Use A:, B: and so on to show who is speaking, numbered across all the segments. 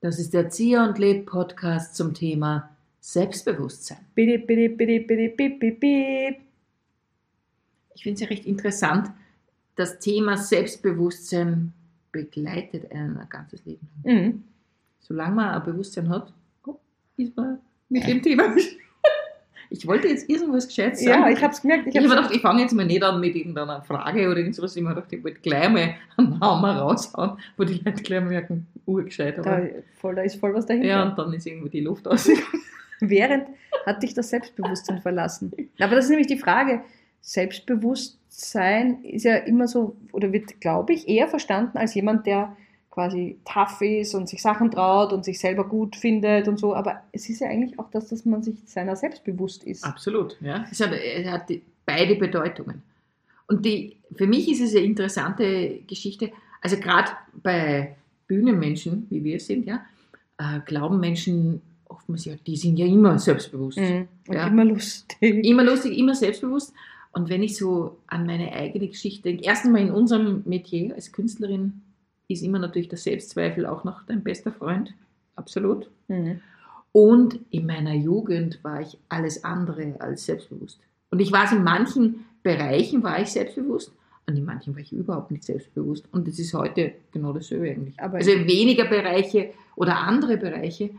A: Das ist der Zieh und Leb Podcast zum Thema Selbstbewusstsein. Ich finde es ja recht interessant, das Thema Selbstbewusstsein begleitet einen ein ganzes Leben. lang.
B: Mhm.
A: Solange man ein Bewusstsein hat, oh, ist man mit dem Thema. Ich wollte jetzt irgendwas Gescheites sagen.
B: Ja, ich habe es gemerkt.
A: Ich habe mir gedacht, ich fange jetzt mal nicht an mit irgendeiner Frage oder irgendwas. Ich habe mir gedacht, ich wollte gleich mal einen Hammer raushauen, wo die Leute gleich merken, urgescheit.
B: da, voll, da ist voll was dahinter.
A: ja, und dann ist irgendwie die Luft ausgegangen.
B: Während hat dich das Selbstbewusstsein verlassen. Aber das ist nämlich die Frage. Selbstbewusstsein ist ja immer so, oder wird, glaube ich, eher verstanden als jemand, der quasi tough ist und sich Sachen traut und sich selber gut findet und so. Aber es ist ja eigentlich auch das, dass man sich seiner selbst bewusst ist.
A: Absolut, ja. Es hat, es hat beide Bedeutungen. Und die, für mich ist es eine interessante Geschichte. Also gerade bei Bühnenmenschen, wie wir sind, ja, äh, glauben Menschen oftmals, ja, die sind ja immer selbstbewusst.
B: Mhm. Und
A: Ja.
B: immer lustig.
A: Immer lustig, immer selbstbewusst. Und wenn ich so an meine eigene Geschichte denke, erst einmal in unserem Metier als Künstlerin ist immer natürlich der Selbstzweifel auch noch dein bester Freund. Absolut.
B: Mhm.
A: Und in meiner Jugend war ich alles andere als selbstbewusst. Und ich war es in manchen Bereichen war ich selbstbewusst und in manchen war ich überhaupt nicht selbstbewusst. Und das ist heute genau dasselbe eigentlich.
B: Aber-
A: also weniger Bereiche oder andere Bereiche,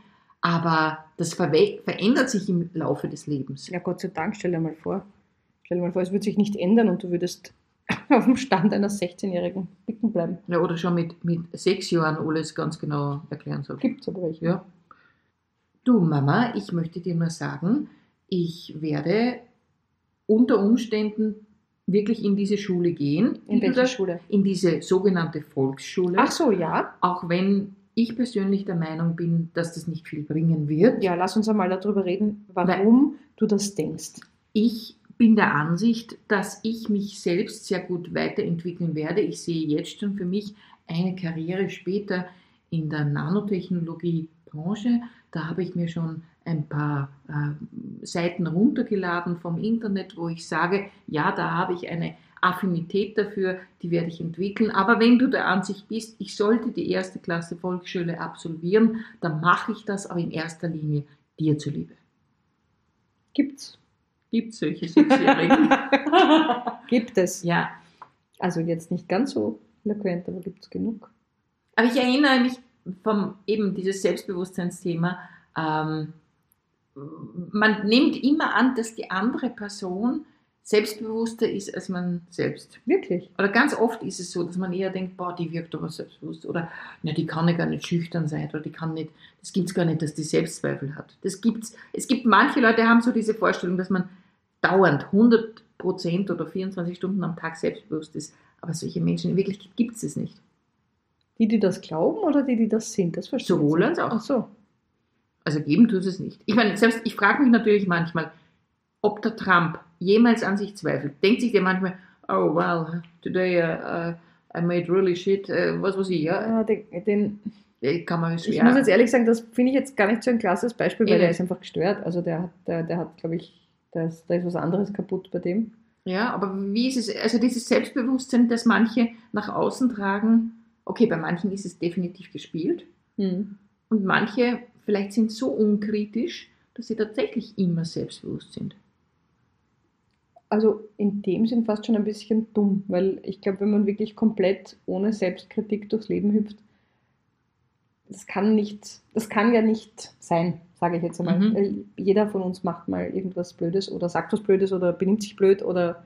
A: aber das verändert sich im Laufe des Lebens.
B: Ja, Gott sei Dank, stell dir mal vor. Stell dir mal vor, es würde sich nicht ändern und du würdest auf dem Stand einer 16-Jährigen bicken bleiben.
A: Ja, oder schon mit, mit sechs Jahren alles ganz genau erklären soll.
B: Gibt es aber welche.
A: Ja. Du Mama, ich möchte dir mal sagen, ich werde unter Umständen wirklich in diese Schule gehen.
B: In
A: die du
B: welcher
A: da-
B: Schule?
A: In diese sogenannte Volksschule.
B: Ach so, ja.
A: Auch wenn ich persönlich der Meinung bin, dass das nicht viel bringen wird.
B: Ja, lass uns einmal darüber reden, warum du das denkst.
A: Ich bin der Ansicht, dass ich mich selbst sehr gut weiterentwickeln werde. Ich sehe jetzt schon für mich eine Karriere später in der Nanotechnologiebranche. Da habe ich mir schon ein paar äh, Seiten runtergeladen vom Internet, wo ich sage, ja, da habe ich eine Affinität dafür, die werde ich entwickeln. Aber wenn du der Ansicht bist, ich sollte die erste Klasse Volksschule absolvieren, dann mache ich das, aber in erster Linie dir zuliebe.
B: Gibt's.
A: Gibt solche Sechsjährigen?
B: Gibt es.
A: ja,
B: Also jetzt nicht ganz so eloquent, aber gibt es genug.
A: aber ich erinnere mich vom eben dieses Selbstbewusstseinsthema. Ähm, man nimmt immer an, dass die andere Person selbstbewusster ist als man selbst.
B: Wirklich.
A: Oder ganz oft ist es so, dass man eher denkt, boah, die wirkt aber selbstbewusst. Oder na, die kann ja gar nicht schüchtern sein. Oder die kann nicht, das gibt es gar nicht, dass die Selbstzweifel hat. Das gibt's. Es gibt manche Leute, die haben so diese Vorstellung, dass man dauernd 100% oder 24 Stunden am Tag selbstbewusst ist. Aber solche Menschen, in Wirklichkeit gibt es nicht.
B: Die, die das glauben oder die, die das sind, das verstehe
A: Sowohl
B: ich.
A: als auch.
B: Ach so.
A: Also geben tut es nicht. Ich meine, selbst ich frage mich natürlich manchmal, ob der Trump jemals an sich zweifelt. Denkt sich der manchmal, oh well, today uh, uh, I made really shit, uh, was weiß ich, ja,
B: Ah, den,
A: kann man
B: ich
A: schwer.
B: muss jetzt ehrlich sagen, das finde ich jetzt gar nicht so ein klasses Beispiel, weil
A: Eh
B: der ist einfach gestört. Also der, hat- der, der hat, glaube ich, da ist, da ist was anderes kaputt bei dem.
A: Ja, aber wie ist es, also dieses Selbstbewusstsein, das manche nach außen tragen, okay, bei manchen ist es definitiv gespielt
B: Hm.
A: und manche vielleicht sind so unkritisch, dass sie tatsächlich immer selbstbewusst sind.
B: Also in dem Sinn fast schon ein bisschen dumm, weil ich glaube, wenn man wirklich komplett ohne Selbstkritik durchs Leben hüpft, das kann nicht, das kann ja nicht sein, sage ich jetzt einmal.
A: Mhm.
B: Jeder von uns macht mal irgendwas Blödes oder sagt was Blödes oder benimmt sich blöd oder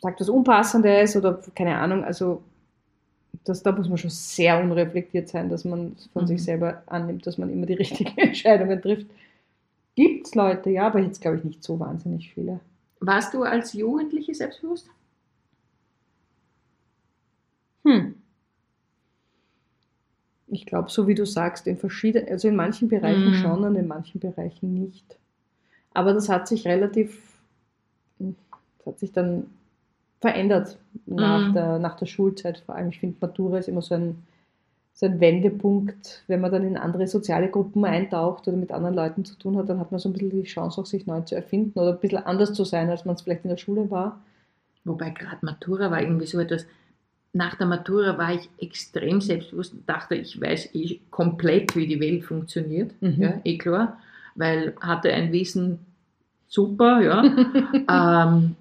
B: sagt was Unpassendes oder keine Ahnung. Also das, da muss man schon sehr unreflektiert sein, dass man von
A: Mhm.
B: sich selber annimmt, dass man immer die richtigen Entscheidungen trifft. Gibt es Leute, ja, aber jetzt glaube ich nicht so wahnsinnig viele.
A: Warst du als Jugendliche selbstbewusst?
B: Hm. Ich glaube, so wie du sagst, in verschiedenen, also in manchen Bereichen
A: Mhm.
B: schon und in manchen Bereichen nicht. Aber das hat sich relativ, hm, das hat sich dann verändert nach,
A: Mhm.
B: der, nach der Schulzeit. Vor allem, ich finde, Matura ist immer so ein, so ein Wendepunkt, wenn man dann in andere soziale Gruppen eintaucht oder mit anderen Leuten zu tun hat, dann hat man so ein bisschen die Chance, auch sich neu zu erfinden oder ein bisschen anders zu sein, als man es vielleicht in der Schule war.
A: Wobei gerade Matura war irgendwie so etwas, nach der Matura war ich extrem selbstbewusst und dachte, ich weiß eh komplett, wie die Welt funktioniert.
B: Mhm.
A: Ja, eh klar. Weil hatte ein Wissen super, ja. ähm,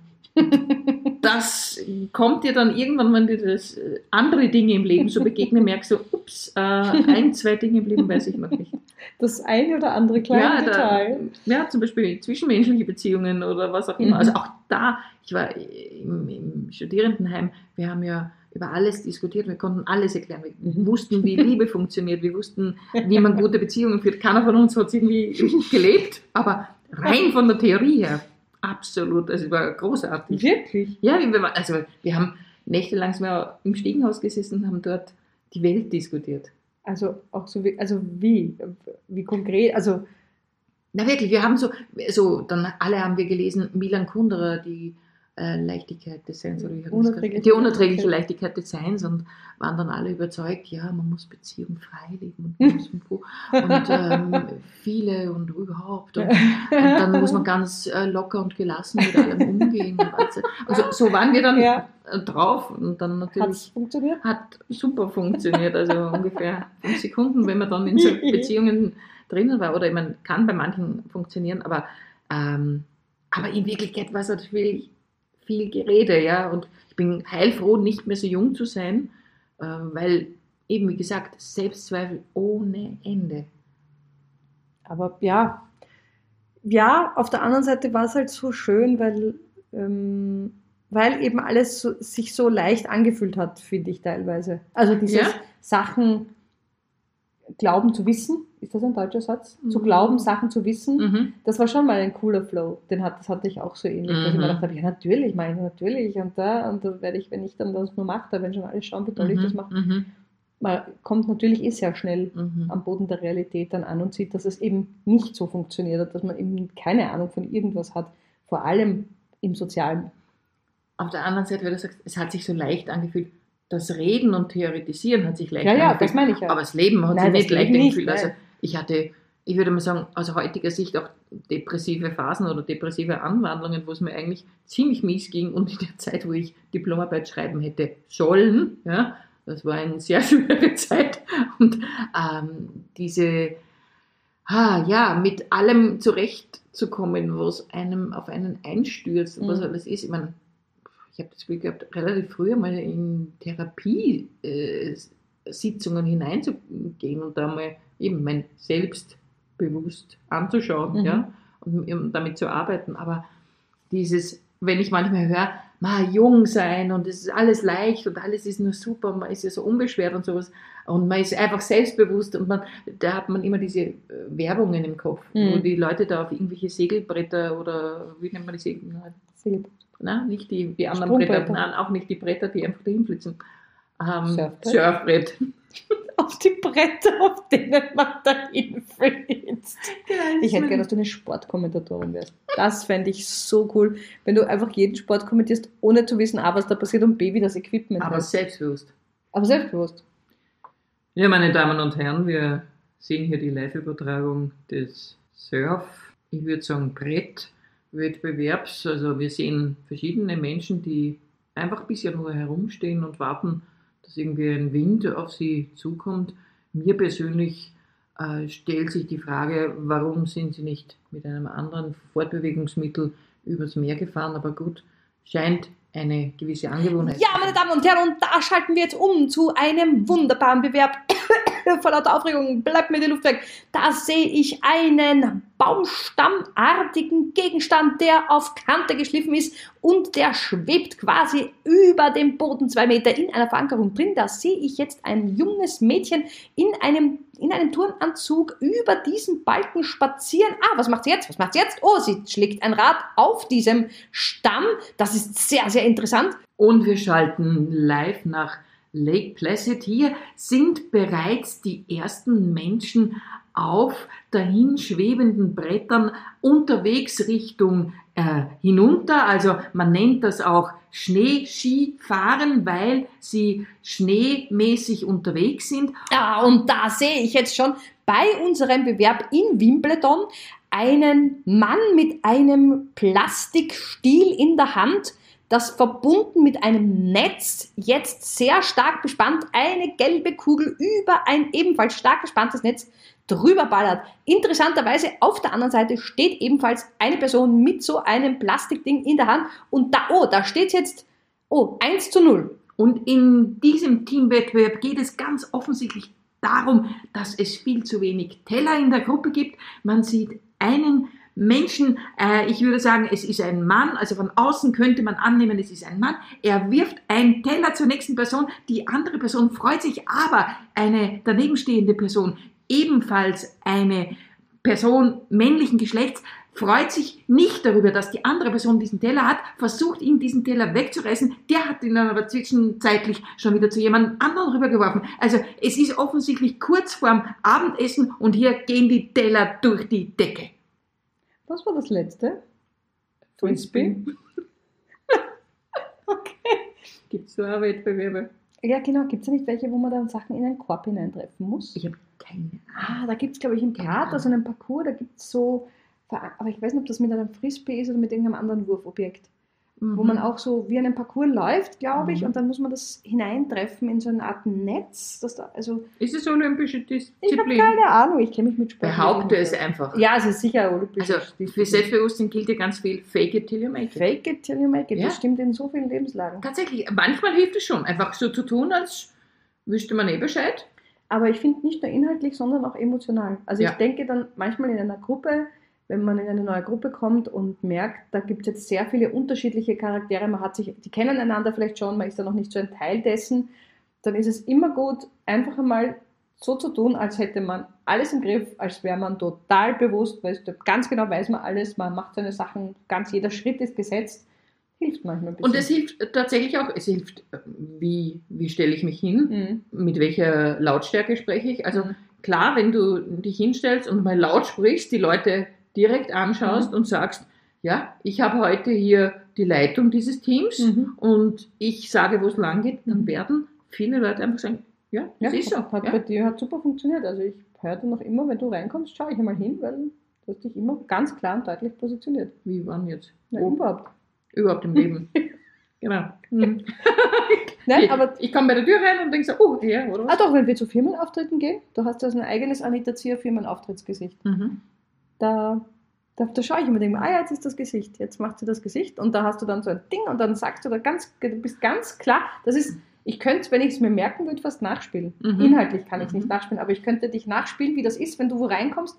A: das kommt dir dann irgendwann, wenn dir das äh, andere Dinge im Leben so begegnen, merkst du, ups, äh, ein, zwei Dinge im Leben weiß ich noch nicht.
B: Das eine oder andere kleine
A: Ja, da-
B: Detail.
A: Ja, zum Beispiel zwischenmenschliche Beziehungen oder was auch immer.
B: Mhm.
A: Also auch da, ich war im, im Studierendenheim, wir haben ja über alles diskutiert, wir konnten alles erklären. Wir
B: Mhm.
A: wussten, wie Liebe funktioniert, wir wussten, wie man gute Beziehungen führt. Keiner von uns hat es irgendwie gelebt, aber rein von der Theorie her, absolut, also war großartig.
B: Wirklich?
A: Ja, wir, waren- also wir haben nächtelang im Stiegenhaus gesessen und haben dort die Welt diskutiert.
B: Also auch so wie, also wie? Wie konkret? Also
A: Na wirklich, wir haben so, so dann alle haben wir gelesen, Milan Kundera, die äh, Leichtigkeit des Seins, oder das
B: Unerträgliche
A: die unerträgliche
B: Leichtigkeit.
A: Des Seins und waren dann alle überzeugt, ja, man muss Beziehung frei leben und, und, wo- und ähm, viele und überhaupt. Und, und dann muss man ganz äh, locker und gelassen mit allem umgehen. Und, also, und so, waren wir dann
B: Ja.
A: drauf und dann
B: hat es
A: natürlich
B: funktioniert?
A: hat super funktioniert, also ungefähr fünf Sekunden, wenn man dann in so Beziehungen drinnen war. Oder ich meine, kann bei manchen funktionieren, aber, ähm, aber in Wirklichkeit war es natürlich viel Gerede, ja. Und ich bin heilfroh, nicht mehr so jung zu sein, äh, weil eben, wie gesagt, Selbstzweifel ohne Ende.
B: Aber ja, ja, auf der anderen Seite war es halt so schön, weil, ähm, weil eben alles so, sich so leicht angefühlt hat, finde ich teilweise. Also dieses
A: Ja?
B: Sachen glauben zu wissen, ist das ein deutscher Satz? Zu
A: Mhm.
B: glauben, Sachen zu wissen,
A: Mhm.
B: das war schon mal ein cooler Flow. Den hat, das hatte ich auch so ähnlich, dass ich
A: Mhm.
B: mir gedacht habe, ja natürlich, meine ich natürlich und da und da werde ich, wenn ich dann das nur mache, da werden schon alle schauen, wie toll ich das mache.
A: Mhm.
B: Man kommt natürlich eh sehr schnell
A: Mhm.
B: am Boden der Realität dann an und sieht, dass es eben nicht so funktioniert hat, dass man eben keine Ahnung von irgendwas hat, vor allem im Sozialen.
A: Auf der anderen Seite, weil du sagst, es hat sich so leicht angefühlt. Das Reden und Theoretisieren hat sich leicht
B: Ja, ja, das meine ich ja.
A: Aber das Leben hat
B: Nein,
A: sich nicht leicht angefühlt. Also ich hatte, ich würde mal sagen, aus heutiger Sicht auch depressive Phasen oder depressive Anwandlungen, wo es mir eigentlich ziemlich mies ging und in der Zeit, wo ich Diplomarbeit schreiben hätte sollen, ja, das war eine sehr schwere Zeit und ähm, diese, ah, ja, mit allem zurechtzukommen, was einem auf einen einstürzt, und was
B: Mhm.
A: alles ist. Ich meine, ich habe das Glück gehabt, relativ früh mal in Therapie äh, Sitzungen hineinzugehen und da mal eben mein Selbst bewusst anzuschauen
B: Mhm.
A: ja, und damit zu arbeiten. Aber dieses, wenn ich manchmal höre, mal jung sein und es ist alles leicht und alles ist nur super, man ist ja so unbeschwert und sowas und man ist einfach selbstbewusst und man, da hat man immer diese äh, Werbungen im Kopf, wo
B: Mhm.
A: die Leute da auf irgendwelche Segelbretter oder wie nennt man die Segel?
B: Segelboot.
A: Na, nicht die, die anderen. Bretter, nein, auch nicht die Bretter, die einfach dahin flitzen. Ähm,
B: Surfbrett?
A: Surfbrett.
B: Auf die Bretter, auf denen man dahin flitzt. Ich hätte gerne, dass du eine Sportkommentatorin wärst. Das fände ich so cool, wenn du einfach jeden Sport kommentierst, ohne zu wissen, A, was da passiert und B, wie das Equipment
A: Aber
B: ist.
A: selbstbewusst.
B: Aber selbstbewusst.
A: Ja, meine Damen und Herren, wir sehen hier die Live-Übertragung des Surf, ich würde sagen Brettwettbewerbs. Also wir sehen verschiedene Menschen, die einfach bisher nur herumstehen und warten, dass irgendwie ein Wind auf sie zukommt. Mir persönlich äh, stellt sich die Frage, warum sind sie nicht mit einem anderen Fortbewegungsmittel übers Meer gefahren? Aber gut, scheint eine gewisse Angewohnheit.
B: Ja, meine Damen und Herren, und da schalten wir jetzt um zu einem wunderbaren Bewerb. Vor lauter Aufregung bleibt mir die Luft weg. Da sehe ich einen baumstammartigen Gegenstand, der auf Kante geschliffen ist und der schwebt quasi über dem Boden zwei Meter in einer Verankerung drin. Da sehe ich jetzt ein junges Mädchen in einem, in einem Turnanzug über diesen Balken spazieren. Ah, was macht sie jetzt? Was macht sie jetzt? Oh, sie schlägt ein Rad auf diesem Stamm. Das ist sehr, sehr interessant.
A: Und wir schalten live nach Lake Placid. Hier sind bereits die ersten Menschen auf dahin schwebenden Brettern unterwegs Richtung äh, hinunter. Also man nennt das auch Schneeskifahren, weil sie schneemäßig unterwegs sind.
B: Ah, und da sehe ich jetzt schon bei unserem Bewerb in Wimbledon einen Mann mit einem Plastikstiel in der Hand, das verbunden mit einem Netz, jetzt sehr stark bespannt, eine gelbe Kugel über ein ebenfalls stark bespanntes Netz drüber ballert. Interessanterweise auf der anderen Seite steht ebenfalls eine Person mit so einem Plastikding in der Hand und da, oh, da steht jetzt, oh, 1 zu 0.
A: Und in diesem Teamwettbewerb geht es ganz offensichtlich darum, dass es viel zu wenig Teller in der Gruppe gibt. Man sieht einen Menschen, äh, ich würde sagen, es ist ein Mann, also von außen könnte man annehmen, es ist ein Mann. Er wirft einen Teller zur nächsten Person, die andere Person freut sich, aber eine danebenstehende Person, ebenfalls eine Person männlichen Geschlechts, freut sich nicht darüber, dass die andere Person diesen Teller hat, versucht ihm diesen Teller wegzureißen, der hat ihn dann aber zwischenzeitlich schon wieder zu jemand anderem rübergeworfen. Also es ist offensichtlich kurz vorm Abendessen und hier gehen die Teller durch die Decke.
B: Was war das letzte? Frisbee?
A: okay. Gibt es so auch Wettbewerbe?
B: Ja, genau. Gibt es ja nicht welche, wo man dann Sachen in einen Korb hineintreffen muss?
A: Ich habe keine
B: Ah, da gibt es, glaube ich, im Theater so einen Parcours, da gibt es so, aber ich weiß nicht, ob das mit einem Frisbee ist oder mit irgendeinem anderen Wurfobjekt mhm. wo man auch so wie einen Parcours läuft, glaube ich, mhm. und dann muss man das hineintreffen in so eine Art Netz. Dass da, also
A: ist es olympische Disziplin?
B: Ich habe keine Ahnung, ich kenne mich mit Sport.
A: Behaupte es einfach.
B: Ja, es ist sicher olympisch.
A: Also für Selbstbewusstsein gilt ja ganz viel Fake it till you make it.
B: Fake it till you make it, ja. das stimmt in so vielen Lebenslagen.
A: Tatsächlich, manchmal hilft es schon, einfach so zu tun, als wüsste man eh Bescheid.
B: Aber ich finde nicht nur inhaltlich, sondern auch emotional. Also ja. ich denke dann manchmal in einer Gruppe, wenn man in eine neue Gruppe kommt und merkt, da gibt es jetzt sehr viele unterschiedliche Charaktere, man hat sich, die kennen einander vielleicht schon, man ist da noch nicht so ein Teil dessen, dann ist es immer gut, einfach einmal so zu tun, als hätte man alles im Griff, als wäre man total bewusst, weil ganz genau weiß man alles, man macht seine Sachen, ganz jeder Schritt ist gesetzt. Hilft manchmal ein bisschen.
A: Und es hilft tatsächlich auch, es hilft, wie, wie stelle ich mich hin, mhm. mit welcher Lautstärke spreche ich. Also mhm. klar, wenn du dich hinstellst und mal laut sprichst, die Leute direkt anschaust mhm. und sagst, ja, ich habe heute hier die Leitung dieses Teams mhm. und ich sage, wo es lang geht, dann mhm. werden viele Leute einfach sagen, ja, das ja, ist so.
B: Hat
A: ja.
B: bei dir hat super funktioniert. Also ich höre noch immer, wenn du reinkommst, schaue ich einmal hin, weil du hast dich immer ganz klar und deutlich positioniert.
A: Wie waren jetzt?
B: Ja, überhaupt.
A: Überhaupt im Leben. genau. Mhm.
B: Nein, ich, aber
A: ich komme bei der Tür rein und denke so, oh, ja, oder
B: was? Ah doch, wenn wir zu Firmenauftritten gehen, du hast ja so ein eigenes Anita Zier Firmenauftrittsgesicht. Mhm da, da, da schaue ich immer, denke, ah ja, jetzt ist das Gesicht, jetzt macht sie das Gesicht und da hast du dann so ein Ding und dann sagst du da ganz, du bist ganz klar, das ist, ich könnte, wenn ich es mir merken würde, fast nachspielen. Mhm. Inhaltlich kann ich mhm. nicht nachspielen, aber ich könnte dich nachspielen, wie das ist, wenn du wo reinkommst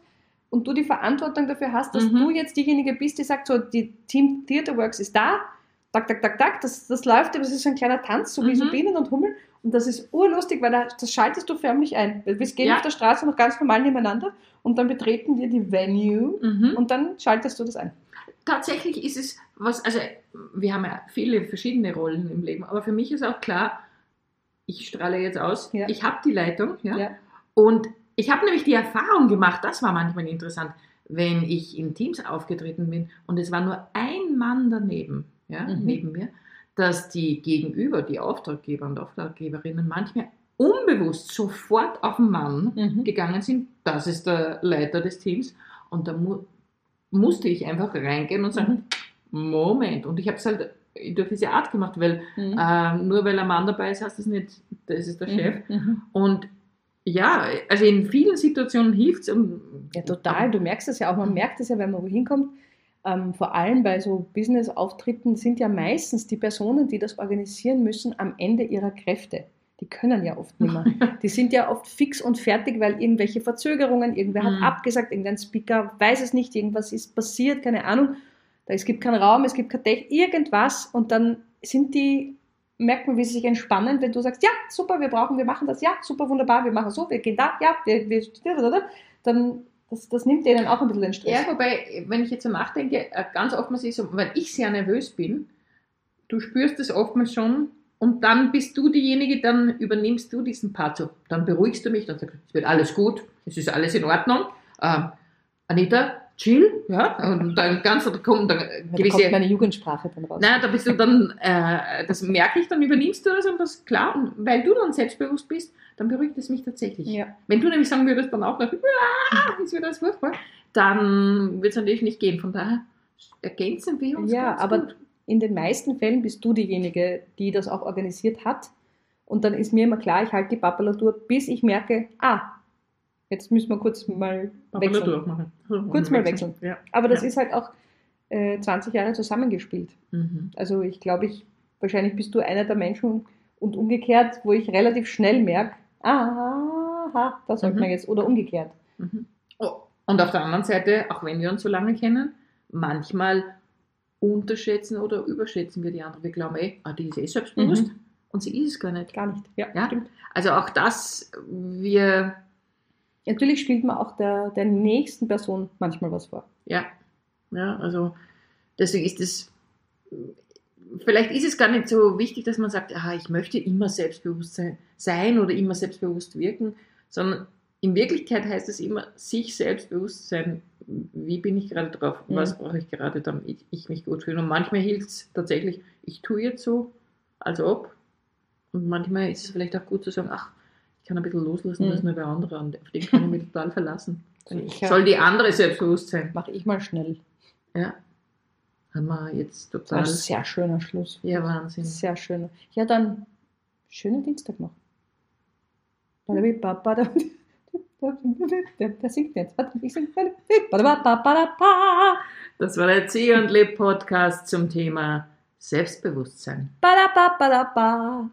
B: und du die Verantwortung dafür hast, dass mhm. du jetzt diejenige bist, die sagt, so, die Team Theater Works ist da, tak, tak, tak, tak, das, das läuft, aber es ist so ein kleiner Tanz, so wie so mhm. Bienen und Hummel und das ist urlustig, weil da, das schaltest du förmlich ein. Wir gehen ja. auf der Straße noch ganz normal nebeneinander und dann betreten wir die Venue mhm. und dann schaltest du das ein.
A: Tatsächlich ist es was, also wir haben ja viele verschiedene Rollen im Leben, aber für mich ist auch klar, ich strahle jetzt aus, ja. ich habe die Leitung ja, ja. und ich habe nämlich die Erfahrung gemacht, das war manchmal interessant, wenn ich in Teams aufgetreten bin und es war nur ein Mann daneben, ja, mhm. neben mir, dass die Gegenüber, die Auftraggeber und Auftraggeberinnen manchmal unbewusst sofort auf den Mann mhm. gegangen sind, das ist der Leiter des Teams. Und da mu musste ich einfach reingehen und sagen, mhm. Moment. Und ich habe es halt durch diese Art gemacht, weil mhm. äh, nur weil ein Mann dabei ist, heißt das nicht, das ist der mhm. Chef. Mhm. Und ja, also in vielen Situationen hilft es.
B: Ja, total. Du merkst es ja auch. Man merkt es ja, wenn man wohin kommt ähm, vor allem bei so Business-Auftritten sind ja meistens die Personen, die das organisieren müssen, am Ende ihrer Kräfte. Die können ja oft nicht mehr. Die sind ja oft fix und fertig, weil irgendwelche Verzögerungen, irgendwer hat mhm. abgesagt, irgendein Speaker weiß es nicht, irgendwas ist passiert, keine Ahnung. Es gibt keinen Raum, es gibt kein Technik, irgendwas und dann sind die, merkt man, wie sie sich entspannen, wenn du sagst, ja, super, wir brauchen, wir machen das, ja, super, wunderbar, wir machen so, wir gehen da, ja, wir, wir dann das, das nimmt denen auch ein bisschen den Stress.
A: Ja, wobei, wenn ich jetzt so nachdenke, äh, ganz oftmals ist so, weil ich sehr nervös bin, du spürst es oftmals schon und dann bist du diejenige, dann übernimmst du diesen Part so. Dann beruhigst du mich, dann sagst du, es wird alles gut, es ist alles in Ordnung. Ähm, Anita, chill, ja, und dann ganz, da kommt dann
B: gewisse... Da kommt Jugendsprache dann raus.
A: Nein, da bist du dann, äh, das merke ich, dann übernimmst du das und das, klar, und weil du dann selbstbewusst bist, dann beruhigt es mich tatsächlich. Ja. Wenn du nämlich sagen würdest dann auch noch, ist wieder das furchtbar, dann wird es natürlich nicht gehen. Von daher ergänzen wir uns.
B: Ja, aber gut. in den meisten Fällen bist du diejenige, die das auch organisiert hat. Und dann ist mir immer klar, ich halte die Papalatur, bis ich merke, ah, jetzt müssen wir kurz mal wechseln.
A: auch machen. Also,
B: Kurz mal wechseln.
A: Ja.
B: Aber das
A: Ja.
B: ist halt auch äh, 20 Jahre zusammengespielt.
A: Mhm.
B: Also ich glaube, ich, wahrscheinlich bist du einer der Menschen und umgekehrt, wo ich relativ schnell merke, aha, da sollte
A: Mhm.
B: man jetzt, oder umgekehrt.
A: Mhm. Oh. Und auf der anderen Seite, auch wenn wir uns so lange kennen, manchmal unterschätzen oder überschätzen wir die andere. Wir glauben, ey, ah, die ist eh selbstbewusst
B: Mhm.
A: und sie ist es gar nicht.
B: Gar nicht. Ja,
A: Ja?
B: stimmt.
A: Also auch das, wir,
B: Natürlich spielt man auch der, der nächsten Person manchmal was vor.
A: ja, ja, also deswegen ist es, vielleicht ist es gar nicht so wichtig, dass man sagt, ah, ich möchte immer selbstbewusst sein, sein oder immer selbstbewusst wirken, sondern in Wirklichkeit heißt es immer, sich selbstbewusst sein, wie bin ich gerade drauf,
B: Mhm.
A: was brauche ich gerade, damit ich, ich mich gut fühle. Und manchmal hilft es tatsächlich, ich tue jetzt so, als ob. Und manchmal ist es vielleicht auch gut zu sagen, ach, kann ein bisschen loslassen,
B: Mhm.
A: das ist nur bei anderen, auf den kann ich mich total verlassen.
B: Sicher.
A: Soll die andere selbstbewusst sein.
B: Mache ich mal schnell.
A: Ja. Haben wir jetzt
B: Das
A: total.
B: ein sehr schöner Schluss.
A: Ja, Wahnsinn.
B: Sehr schöner. Ja, dann schönen Dienstag noch. Der singt jetzt. Warte, ich sing.
A: Das war der C und Leb Podcast zum Thema Selbstbewusstsein.
B: Ba-da-ba-ba-da-ba.